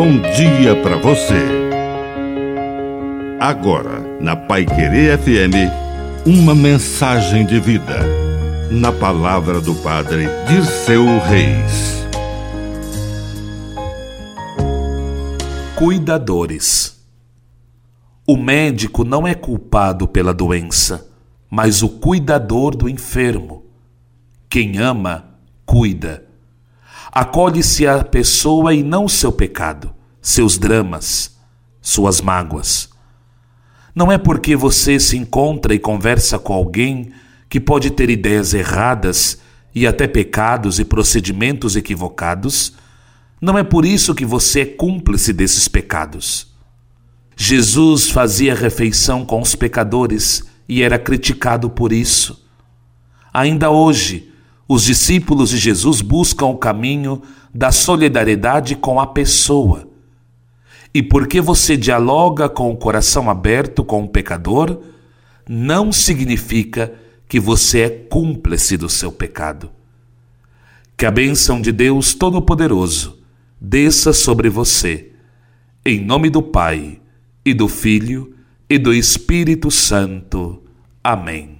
bom dia para você. Agora, na Pai Querer FM, uma mensagem de vida. Na palavra do Padre de seu Reis. Cuidadores. O médico não é culpado pela doença, mas o cuidador do enfermo. Quem ama, cuida. Acolhe-se a pessoa e não seu pecado, seus dramas, suas mágoas. Não é porque você se encontra e conversa com alguém que pode ter ideias erradas e até pecados e procedimentos equivocados, não é por isso que você é cúmplice desses pecados. Jesus fazia refeição com os pecadores e era criticado por isso. Ainda hoje, os discípulos de Jesus buscam o caminho da solidariedade com a pessoa. E porque você dialoga com o coração aberto com o pecador, não significa que você é cúmplice do seu pecado. Que a bênção de Deus Todo-Poderoso desça sobre você, em nome do Pai, e do Filho, e do Espírito Santo. Amém.